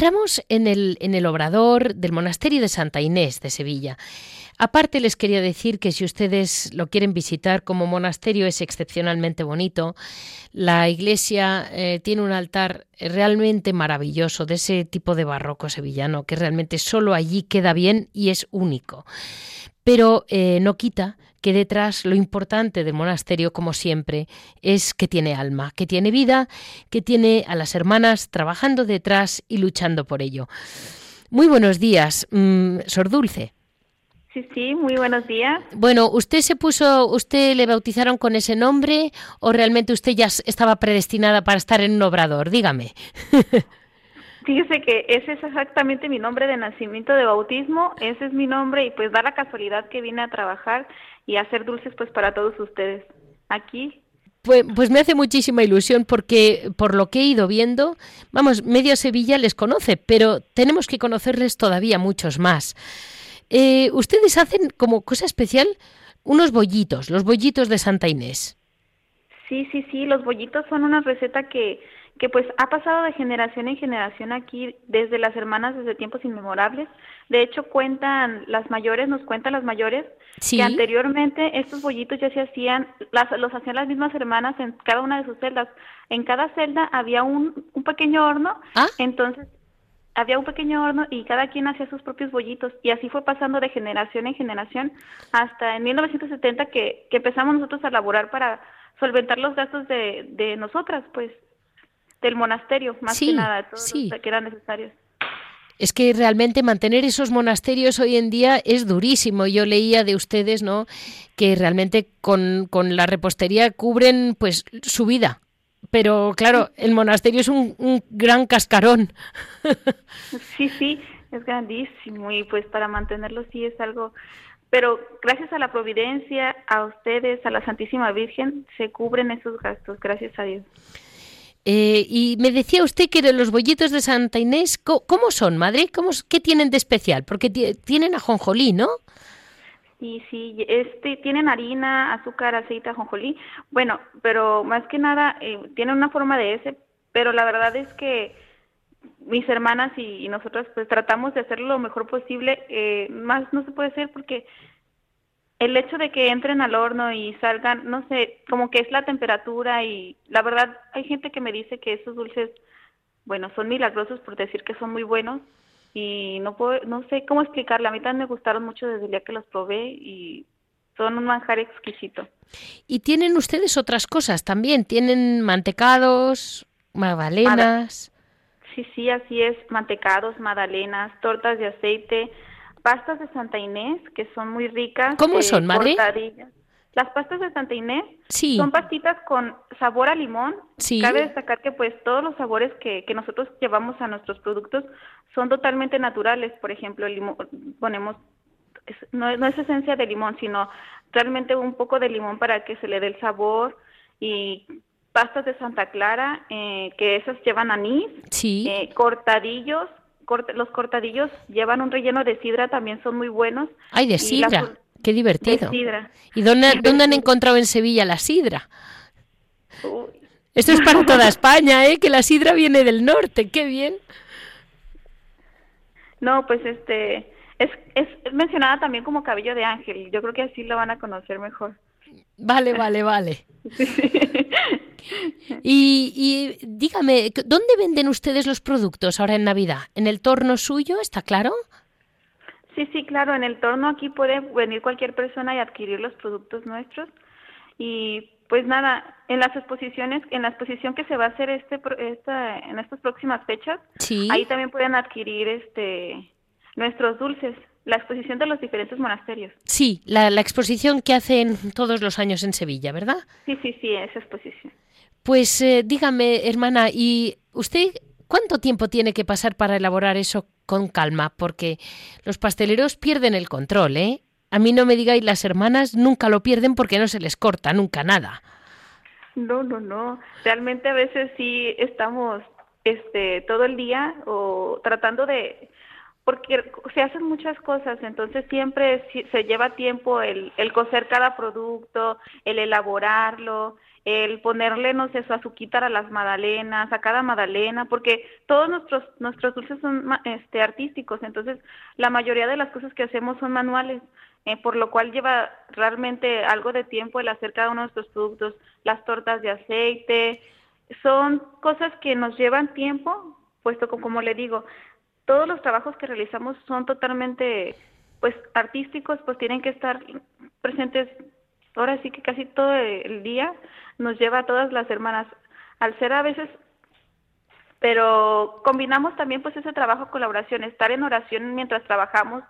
Entramos en el, en el obrador del monasterio de Santa Inés de Sevilla. Aparte les quería decir que si ustedes lo quieren visitar como monasterio es excepcionalmente bonito. La iglesia eh, tiene un altar realmente maravilloso de ese tipo de barroco sevillano que realmente solo allí queda bien y es único. Pero eh, no quita que detrás lo importante del monasterio, como siempre, es que tiene alma, que tiene vida, que tiene a las hermanas trabajando detrás y luchando por ello. Muy buenos días, mm, Sor Dulce. Sí, sí, muy buenos días. Bueno, ¿usted se puso, usted le bautizaron con ese nombre o realmente usted ya estaba predestinada para estar en un obrador? Dígame. Fíjese que ese es exactamente mi nombre de nacimiento de bautismo, ese es mi nombre y pues da la casualidad que vine a trabajar y a hacer dulces pues para todos ustedes aquí. Pues, pues me hace muchísima ilusión porque por lo que he ido viendo, vamos, media Sevilla les conoce, pero tenemos que conocerles todavía muchos más. Eh, ustedes hacen como cosa especial unos bollitos, los bollitos de Santa Inés. Sí, sí, sí, los bollitos son una receta que, que pues ha pasado de generación en generación aquí desde las hermanas desde tiempos inmemorables. De hecho, cuentan las mayores, nos cuentan las mayores, que anteriormente estos bollitos ya se hacían, las, los hacían las mismas hermanas en cada una de sus celdas. En cada celda había un, un pequeño horno, ¿Ah? entonces había un pequeño horno y cada quien hacía sus propios bollitos y así fue pasando de generación en generación hasta en 1970 que, que empezamos nosotros a elaborar para solventar los gastos de, de nosotras, pues, del monasterio, más que nada, todos los que eran necesarios. Es que realmente mantener esos monasterios hoy en día es durísimo. Yo leía de ustedes, ¿no? Que realmente con, con la repostería cubren pues su vida pero claro, el monasterio es un, gran cascarón. Sí, sí, es grandísimo y pues para mantenerlo sí es algo, pero gracias a la providencia, a ustedes, a la Santísima Virgen, se cubren esos gastos, gracias a Dios. Eh, y me decía usted que los bollitos de Santa Inés, ¿cómo, son, madre? ¿Cómo, ¿Qué tienen de especial? Porque tienen ajonjolí, ¿no? Y sí, este, tienen harina, azúcar, aceite, ajonjolí. Bueno, pero más que nada eh, tienen una forma de ese, pero la verdad es que mis hermanas y, nosotros pues tratamos de hacerlo lo mejor posible. Eh, más no se puede hacer porque el hecho de que entren al horno y salgan, no sé, como que es la temperatura y la verdad hay gente que me dice que esos dulces, bueno, son milagrosos por decir que son muy buenos, y no puedo, no sé cómo explicarla. A mí también me gustaron mucho desde el día que los probé y son un manjar exquisito. Y tienen ustedes otras cosas también, tienen mantecados, magdalenas. Sí, sí, así es, mantecados, magdalenas, tortas de aceite, pastas de Santa Inés, que son muy ricas. ¿Cómo son, madre? Las pastas de Santa Inés son pastitas con sabor a limón. Cabe destacar que pues todos los sabores que, que nosotros llevamos a nuestros productos son totalmente naturales. Por ejemplo, el limón, ponemos, no, no, es esencia de limón, sino realmente un poco de limón para que se le dé el sabor. Y pastas de Santa Clara, eh, que esas llevan anís. Sí. Eh, cortadillos, los cortadillos llevan un relleno de sidra, también son muy buenos. Ay, de sidra. Qué divertido. ¿Y dónde, dónde, han encontrado en Sevilla la sidra? Esto es para toda España, ¿eh? Que la sidra viene del norte. Qué bien. No, pues este es, es mencionada también como cabello de ángel. Yo creo que así lo van a conocer mejor. Vale, vale, vale. y, y dígame, ¿dónde venden ustedes los productos ahora en Navidad? ¿En el torno suyo, está claro? Sí, sí, claro, en el torno aquí puede venir cualquier persona y adquirir los productos nuestros. Y pues nada, en las exposiciones, en la exposición que se va a hacer este, esta, en estas próximas fechas, ahí también pueden adquirir este nuestros dulces, la exposición de los diferentes monasterios. Sí, la, la exposición que hacen todos los años en Sevilla, ¿verdad? Sí, sí, sí, esa exposición. Pues eh, dígame, hermana, ¿y usted cuánto tiempo tiene que pasar para elaborar eso con calma, porque los pasteleros pierden el control, ¿eh? A mí no me digáis, las hermanas nunca lo pierden porque no se les corta nunca nada. No, no, no. Realmente a veces sí estamos este todo el día o tratando de porque se hacen muchas cosas, entonces siempre se lleva tiempo el, el cocer cada producto, el elaborarlo, el ponerle, no sé, su azuquita a las magdalenas, a cada magdalena, porque todos nuestros nuestros dulces son este, artísticos, entonces la mayoría de las cosas que hacemos son manuales, eh, por lo cual lleva realmente algo de tiempo el hacer cada uno de estos productos, las tortas de aceite, son cosas que nos llevan tiempo, puesto que, como le digo, todos los trabajos que realizamos son totalmente pues artísticos, pues tienen que estar presentes ahora sí que casi todo el día nos lleva a todas las hermanas. Al ser a veces pero combinamos también pues ese trabajo colaboración, estar en oración mientras trabajamos,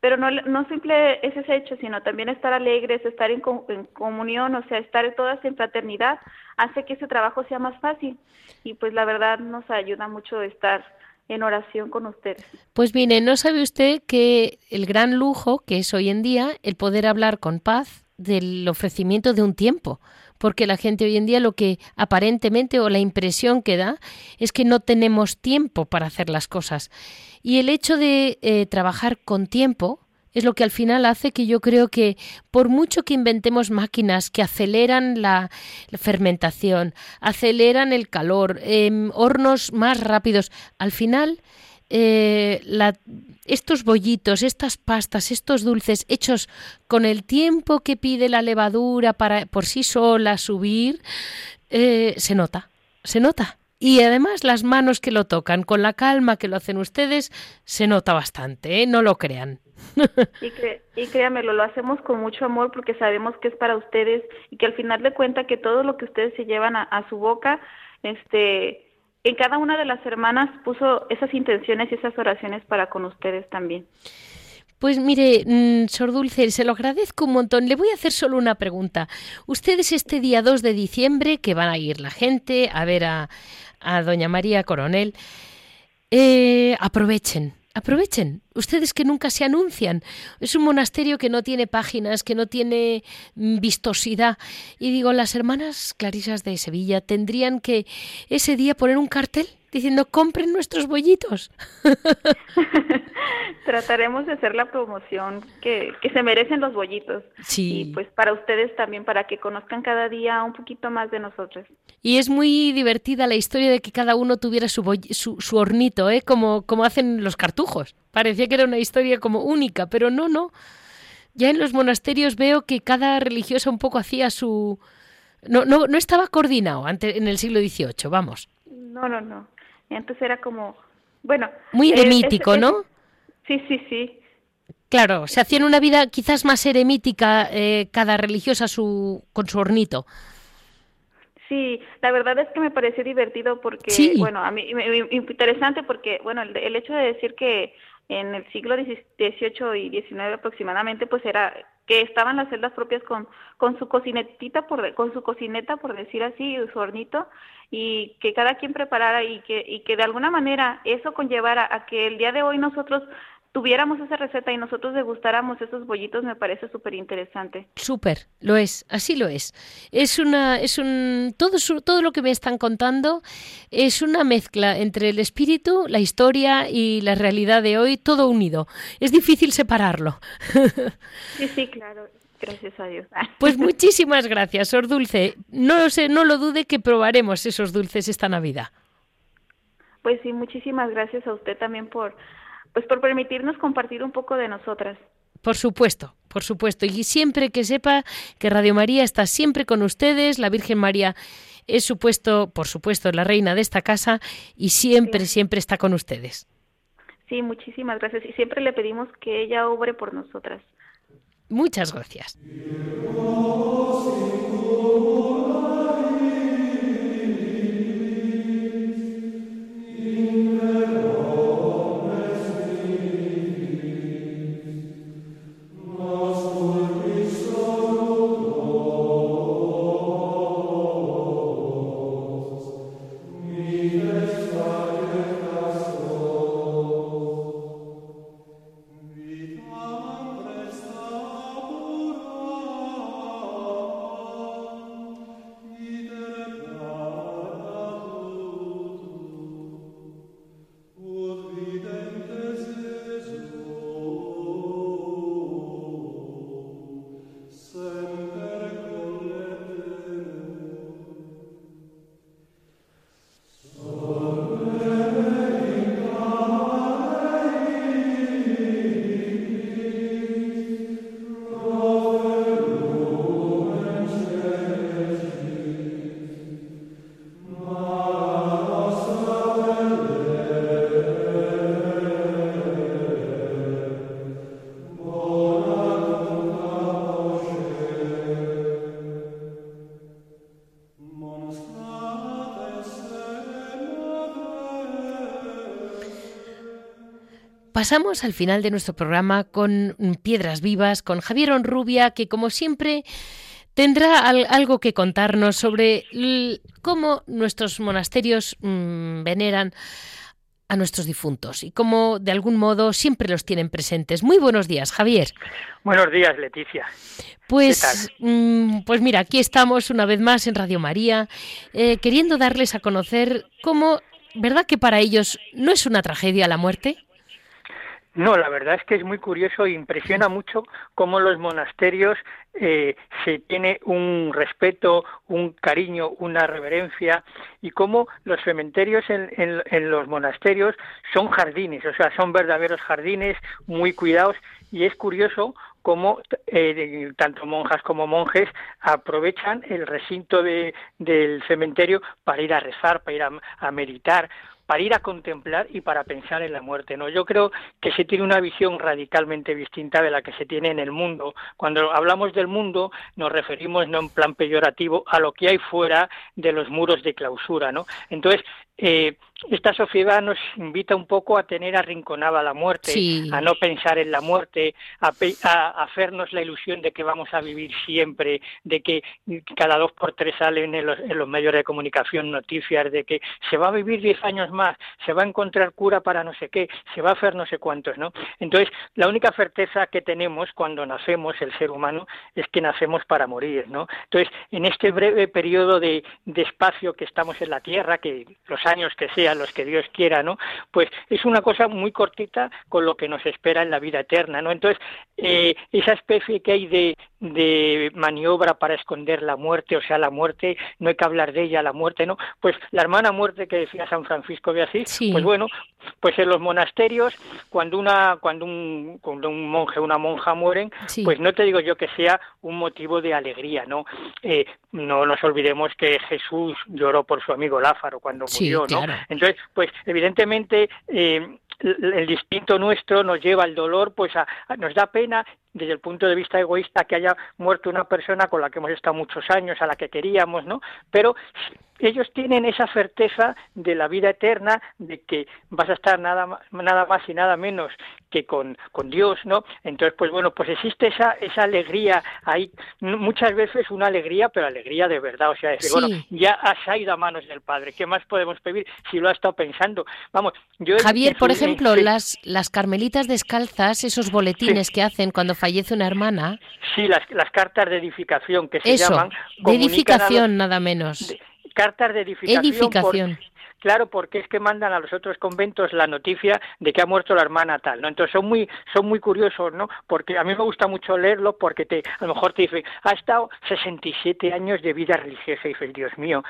pero no, no simple es ese hecho, sino también estar alegres, estar en, en, comunión, o sea, estar todas en fraternidad, hace que ese trabajo sea más fácil. Y pues la verdad nos ayuda mucho estar en oración con ustedes. Pues mire, ¿no sabe usted que el gran lujo que es hoy en día el poder hablar con paz del ofrecimiento de un tiempo? Porque la gente hoy en día lo que aparentemente o la impresión que da es que no tenemos tiempo para hacer las cosas. Y el hecho de eh, trabajar con tiempo, es lo que al final hace que yo creo que por mucho que inventemos máquinas que aceleran la, fermentación, aceleran el calor, em, hornos más rápidos, al final eh, estos bollitos, estas pastas, estos dulces hechos con el tiempo que pide la levadura para por sí sola subir, eh, se nota, se nota. Y además las manos que lo tocan, con la calma que lo hacen ustedes, se nota bastante, ¿eh? no lo crean. Y, y créamelo, lo hacemos con mucho amor porque sabemos que es para ustedes y que al final de cuenta que todo lo que ustedes se llevan a, su boca, este, en cada una de las hermanas puso esas intenciones y esas oraciones para con ustedes también. Pues mire, mm, Sor Dulce, se lo agradezco un montón. Le voy a hacer solo una pregunta. Ustedes este día 2 de diciembre, que van a ir la gente a ver a, a Doña María Coronel, eh, aprovechen, Aprovechen, ustedes que nunca se anuncian. Es un monasterio que no tiene páginas, que no tiene mm, vistosidad. Y digo, las hermanas clarisas de Sevilla tendrían que ese día poner un cartel diciendo compren nuestros bollitos. Trataremos de hacer la promoción que, que se merecen los bollitos. Sí. Y pues para ustedes también, para que conozcan cada día un poquito más de nosotros. Y es muy divertida la historia de que cada uno tuviera su, su, su, hornito, ¿eh? como, como hacen los cartujos. Parecía que era una historia como única, pero no, no. Ya en los monasterios veo que cada religiosa un poco hacía su... No, no, no estaba coordinado antes, en el siglo XVIII, vamos. No, no, no. Entonces era como, bueno. Muy eremítico, ¿no? sí, sí, sí. Claro, se hacían una vida quizás más eremítica eh, cada religiosa su, con su hornito. Sí, la verdad es que me pareció divertido porque, bueno, a mí interesante porque, bueno, el, el, hecho de decir que en el siglo XVIII y XIX aproximadamente, pues era que estaban las celdas propias con, con su cocinetita, por, con su cocineta, por decir así, su hornito, y que cada quien preparara y que, y que de alguna manera eso conllevara a que el día de hoy nosotros tuviéramos esa receta y nosotros degustáramos esos bollitos me parece súper interesante. Súper, lo es, así lo es. Es una, es un, todo, todo lo que me están contando es una mezcla entre el espíritu, la historia y la realidad de hoy, todo unido. Es difícil separarlo. Sí, sí, claro. Gracias a Dios. Pues muchísimas gracias, Sor Dulce. No sé, no lo dude que probaremos esos dulces esta Navidad. Pues sí, muchísimas gracias a usted también por pues por permitirnos compartir un poco de nosotras. Por supuesto, por supuesto. Y siempre que sepa que Radio María está siempre con ustedes, la Virgen María es supuesto, por supuesto, la reina de esta casa y siempre, siempre está con ustedes. Sí, muchísimas gracias. Y siempre le pedimos que ella obre por nosotras. Muchas gracias. Pasamos al final de nuestro programa con Piedras Vivas, con Javier Onrubia, que como siempre tendrá algo que contarnos sobre cómo nuestros monasterios mm, veneran a nuestros difuntos y cómo de algún modo siempre los tienen presentes. Muy buenos días, Javier. Buenos días, Leticia. Pues, mm, pues mira, aquí estamos una vez más en Radio María, eh, queriendo darles a conocer cómo, ¿verdad que para ellos no es una tragedia la muerte? No, la verdad es que es muy curioso e impresiona mucho cómo los monasterios eh, se tiene un respeto, un cariño, una reverencia y cómo los cementerios en, los monasterios son jardines, o sea, son verdaderos jardines muy cuidados y es curioso cómo eh, tanto monjas como monjes aprovechan el recinto de, del cementerio para ir a rezar, para ir a meditar, para ir a contemplar y para pensar en la muerte. ¿no? Yo creo que se tiene una visión radicalmente distinta de la que se tiene en el mundo. Cuando hablamos del mundo nos referimos no en plan peyorativo a lo que hay fuera de los muros de clausura. ¿no? Entonces, eh, esta sociedad nos invita un poco a tener arrinconada la muerte, a no pensar en la muerte, a, hacernos la ilusión de que vamos a vivir siempre, de que cada dos por tres salen en los, medios de comunicación noticias de que se va a vivir diez años más, se va a encontrar cura para no sé qué, se va a hacer no sé cuántos, ¿no? Entonces, la única certeza que tenemos cuando nacemos, el ser humano, es que nacemos para morir, ¿no? Entonces, en este breve periodo de, de espacio que estamos en la Tierra, que los años que sean los que Dios quiera, ¿no? Pues es una cosa muy cortita con lo que nos espera en la vida eterna, ¿no? Entonces, eh, esa especie que hay de, de maniobra para esconder la muerte, o sea, la muerte, no hay que hablar de ella, la muerte, ¿no? Pues la hermana muerte que decía San Francisco de Asís, pues bueno, pues en los monasterios, cuando una, cuando un, cuando un monje, una monja mueren, pues no te digo yo que sea un motivo de alegría, ¿no? Eh, no nos olvidemos que Jesús lloró por su amigo Lázaro cuando murió, Entonces, pues evidentemente eh, el instinto nuestro nos lleva al dolor, pues nos da pena desde el punto de vista egoísta que haya muerto una persona con la que hemos estado muchos años, a la que queríamos, ¿no? Pero ellos tienen esa certeza de la vida eterna, de que vas a estar nada, nada más y nada menos que con, con Dios, ¿no? Entonces, pues bueno, pues existe esa, esa alegría ahí, muchas veces una alegría, pero alegría de verdad, o sea, decir, bueno, ya has ido a manos del Padre, ¿qué más podemos pedir si lo ha estado pensando? Vamos, yo... Javier, por ejemplo, las, las carmelitas descalzas, esos boletines que hacen cuando fallece una hermana... Sí, las, las cartas de edificación que se Eso, llaman... De edificación, nada menos cartas de edificación. edificación. claro, porque es que mandan a los otros conventos la noticia de que ha muerto la hermana tal, ¿no? Entonces son muy, son muy curiosos, ¿no? Porque a mí me gusta mucho leerlo porque te, a lo mejor te dice, ha estado 67 años de vida religiosa y dices, Dios mío,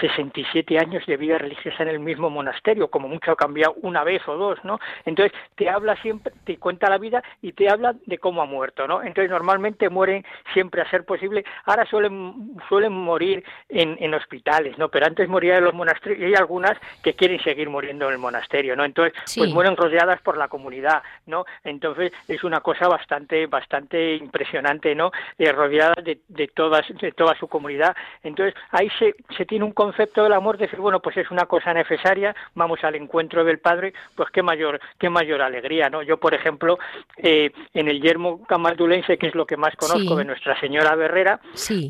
67 años de vida religiosa en el mismo monasterio, como mucho ha cambiado una vez o dos, ¿no? Entonces te habla siempre, te cuenta la vida y te habla de cómo ha muerto, ¿no? Entonces normalmente mueren siempre a ser posible, ahora suelen, suelen morir en, en hospitales, ¿no? Pero antes moría en los monasterios y hay algunas que quieren seguir muriendo en el monasterio, ¿no? Entonces, pues mueren rodeadas por la comunidad, ¿no? Entonces es una cosa bastante, bastante impresionante, ¿no? Eh, rodeadas de, de, todas, de toda su comunidad. Entonces ahí se, se tiene un concepto del amor, decir, bueno, pues es una cosa necesaria, vamos al encuentro del Padre, pues qué mayor, qué mayor alegría, ¿no? Yo, por ejemplo, eh, en el yermo camaldulense, que es lo que más conozco de Nuestra Señora Berrera,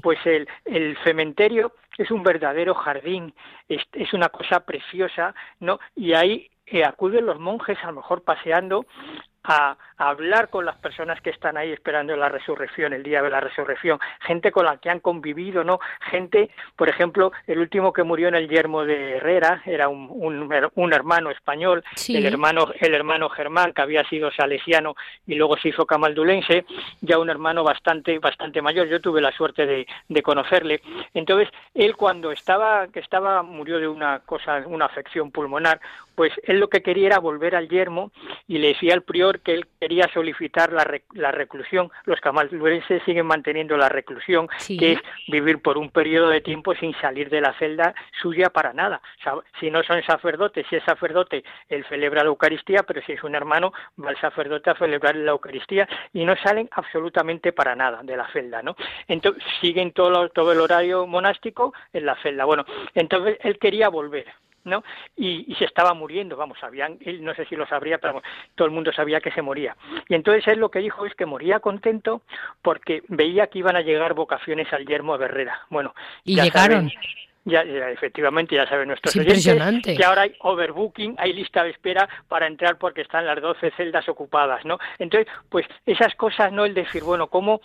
pues el, el cementerio es un verdadero jardín, es, es una cosa preciosa, ¿no? Y ahí eh, acuden los monjes a lo mejor paseando a, hablar con las personas que están ahí esperando la resurrección, el día de la resurrección, gente con la que han convivido, ¿no? Gente, por ejemplo, el último que murió en el yermo de Herrera era un, un, hermano español, el hermano el hermano Germán, que había sido salesiano y luego se hizo camaldulense, ya un hermano bastante bastante mayor. Yo tuve la suerte de, de conocerle. Entonces, él cuando estaba que estaba murió de una cosa, una afección pulmonar, pues él lo que quería era volver al yermo y le decía al prior que él quería solicitar la, la reclusión. Los camaldurenses siguen manteniendo la reclusión, que es vivir por un periodo de tiempo sin salir de la celda suya para nada. si no son sacerdotes, si es sacerdote, él celebra la Eucaristía, pero si es un hermano, va el sacerdote a celebrar la Eucaristía y no salen absolutamente para nada de la celda, ¿no? Entonces siguen todo, todo el horario monástico en la celda. Bueno, entonces él quería volver ¿no? Y, se estaba muriendo, vamos, sabían, él no sé si lo sabría, pero todo el mundo sabía que se moría. Y entonces él lo que dijo es que moría contento porque veía que iban a llegar vocaciones al yermo de Herrera. Bueno, y llegaron. Ya, efectivamente, ya saben nuestros oyentes que ahora hay overbooking, hay lista de espera para entrar porque están las 12 celdas ocupadas, ¿no? Entonces, pues esas cosas, ¿no? El decir, bueno, cómo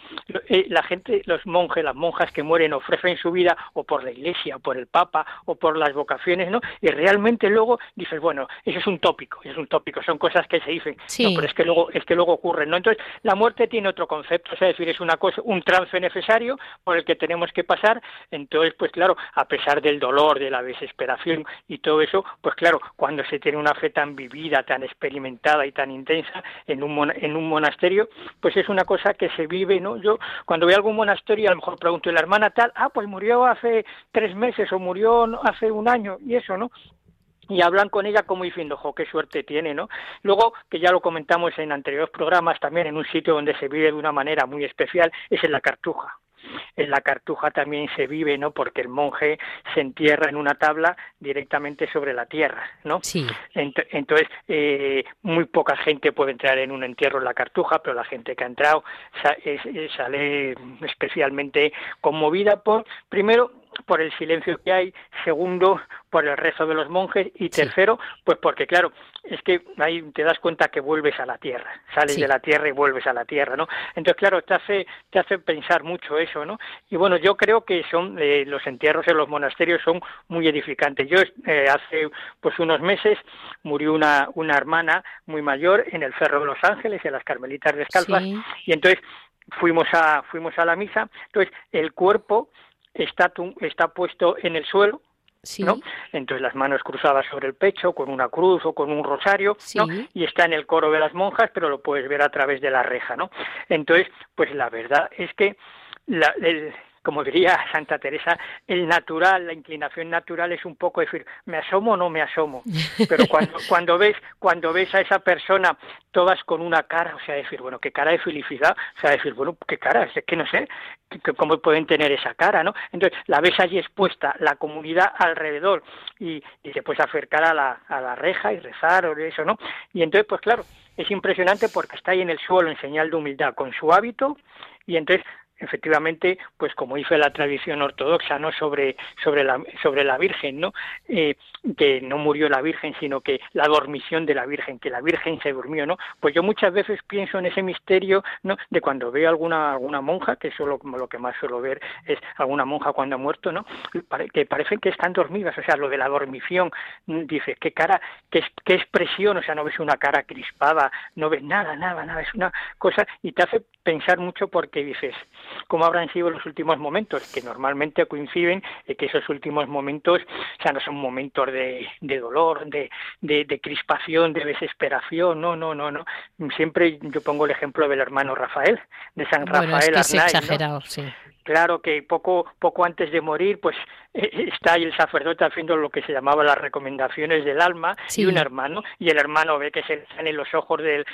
eh, la gente, los monjes, las monjas que mueren ofrecen su vida o por la iglesia, o por el papa, o por las vocaciones, ¿no? Y realmente luego dices, bueno, eso es un tópico, es un tópico, son cosas que se dicen, sí. no, pero es que luego, es que luego ocurren, ¿no? Entonces, la muerte tiene otro concepto, es decir, es una cosa, un trance necesario por el que tenemos que pasar, entonces, pues claro, a pesar del dolor, de la desesperación y todo eso, pues claro, cuando se tiene una fe tan vivida, tan experimentada y tan intensa en un, en un monasterio, pues es una cosa que se vive, ¿no? Yo cuando a algún monasterio a lo mejor pregunto, ¿y la hermana tal? Ah, pues murió hace tres meses o murió hace un año y eso, ¿no? y hablan con ella como diciendo, jo, qué suerte tiene, ¿no? Luego, que ya lo comentamos en anteriores programas, también en un sitio donde se vive de una manera muy especial, es en la Cartuja en la cartuja también se vive, ¿no? Porque el monje se entierra en una tabla directamente sobre la tierra, ¿no? Sí. entonces, eh, muy poca gente puede entrar en un entierro en la cartuja, pero la gente que ha entrado sale especialmente conmovida por, primero, por el silencio que hay, segundo, por el rezo de los monjes y tercero, pues porque claro, es que ahí te das cuenta que vuelves a la tierra, sales de la tierra y vuelves a la tierra, ¿no? Entonces, claro, te hace, te hace pensar mucho eso, ¿no? Y bueno, yo creo que son eh, los entierros en los monasterios son muy edificantes. Yo eh, hace pues unos meses murió una, una hermana muy mayor en el Cerro de los Ángeles, en las Carmelitas Descalzas, y entonces fuimos a, fuimos a la misa, entonces el cuerpo está, está puesto en el suelo, ¿no? Entonces las manos cruzadas sobre el pecho, con una cruz o con un rosario, ¿no? Y está en el coro de las monjas, pero lo puedes ver a través de la reja, ¿no? Entonces, pues la verdad es que la, el, como diría Santa Teresa, el natural, la inclinación natural es un poco decir, me asomo o no me asomo. Pero cuando, cuando ves, cuando ves a esa persona todas con una cara, o sea, decir, bueno, qué cara de felicidad, o sea, decir, bueno, qué cara, es que no sé, cómo pueden tener esa cara, ¿no? Entonces, la ves allí expuesta, la comunidad alrededor, y, y te puedes acercar a la, a la reja y rezar o eso, ¿no? Y entonces, pues claro, es impresionante porque está ahí en el suelo en señal de humildad con su hábito y entonces efectivamente, pues como dice la tradición ortodoxa, ¿no? Sobre, sobre, la, sobre la Virgen, ¿no? Eh, que no murió la Virgen, sino que la dormición de la Virgen, que la Virgen se durmió, ¿no? Pues yo muchas veces pienso en ese misterio, ¿no? De cuando veo alguna, alguna monja, que eso lo, lo que más suelo ver es alguna monja cuando ha muerto, ¿no? Que parecen que están dormidas, o sea, lo de la dormición, dice, qué cara, qué, qué expresión, o sea, no ves una cara crispada, no ves nada, nada, nada, es una cosa, y te hace pensar mucho porque dices, cómo habrán sido los últimos momentos, que normalmente coinciden en que esos últimos momentos, o sea, no son momentos de, de dolor, de, de, crispación, de desesperación, no, no, no, no. Siempre yo pongo el ejemplo del hermano Rafael, de San Rafael es exagerado, sí. Claro que poco, poco antes de morir, pues eh, está ahí el sacerdote haciendo lo que se llamaba las recomendaciones del alma y un hermano, y el hermano ve que se le salen los ojos del,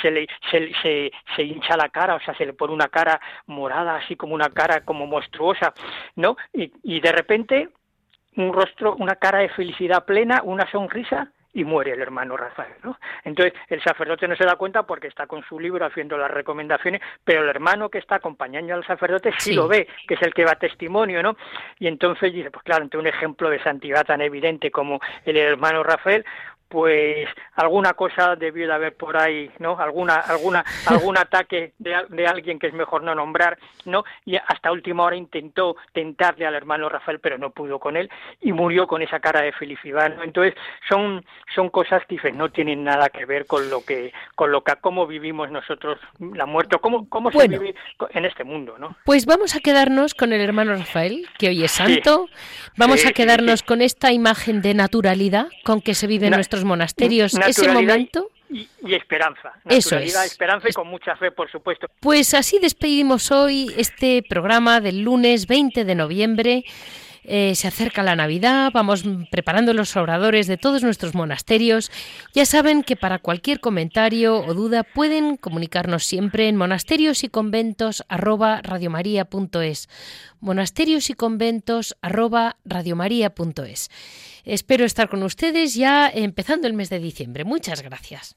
se le, se, se, hincha la cara, o sea, se le pone una cara morada, así como una cara como monstruosa, ¿no? Y, y de repente un rostro, una cara de felicidad plena, una sonrisa, y muere el hermano Rafael, ¿no? Entonces el sacerdote no se da cuenta porque está con su libro haciendo las recomendaciones, pero el hermano que está acompañando al sacerdote sí, lo ve, que es el que va testimonio, ¿no? Y entonces dice, pues claro, ante un ejemplo de santidad tan evidente como el hermano Rafael, pues alguna cosa debió de haber por ahí, ¿no? Alguna, alguna, algún ataque de, de, alguien que es mejor no nombrar, ¿no? Y hasta última hora intentó tentarle al hermano Rafael, pero no pudo con él y murió con esa cara de felicidad, ¿no? Entonces son, son cosas que no tienen nada que ver con lo que, con lo que, cómo vivimos nosotros la muerte, cómo, cómo se vive en este mundo, ¿no? Pues vamos a quedarnos con el hermano Rafael, que hoy es santo, vamos a quedarnos con esta imagen de naturalidad con que se vive en nuestro monasterios ese momento. Y, esperanza. Eso es. esperanza y con mucha fe, por supuesto. Pues así despedimos hoy este programa del lunes 20 de noviembre. Eh, se acerca la Navidad, vamos preparando los oradores de todos nuestros monasterios. Ya saben que para cualquier comentario o duda pueden comunicarnos siempre en monasterios y conventos monasterios y conventos Espero estar con ustedes ya empezando el mes de diciembre. Muchas gracias.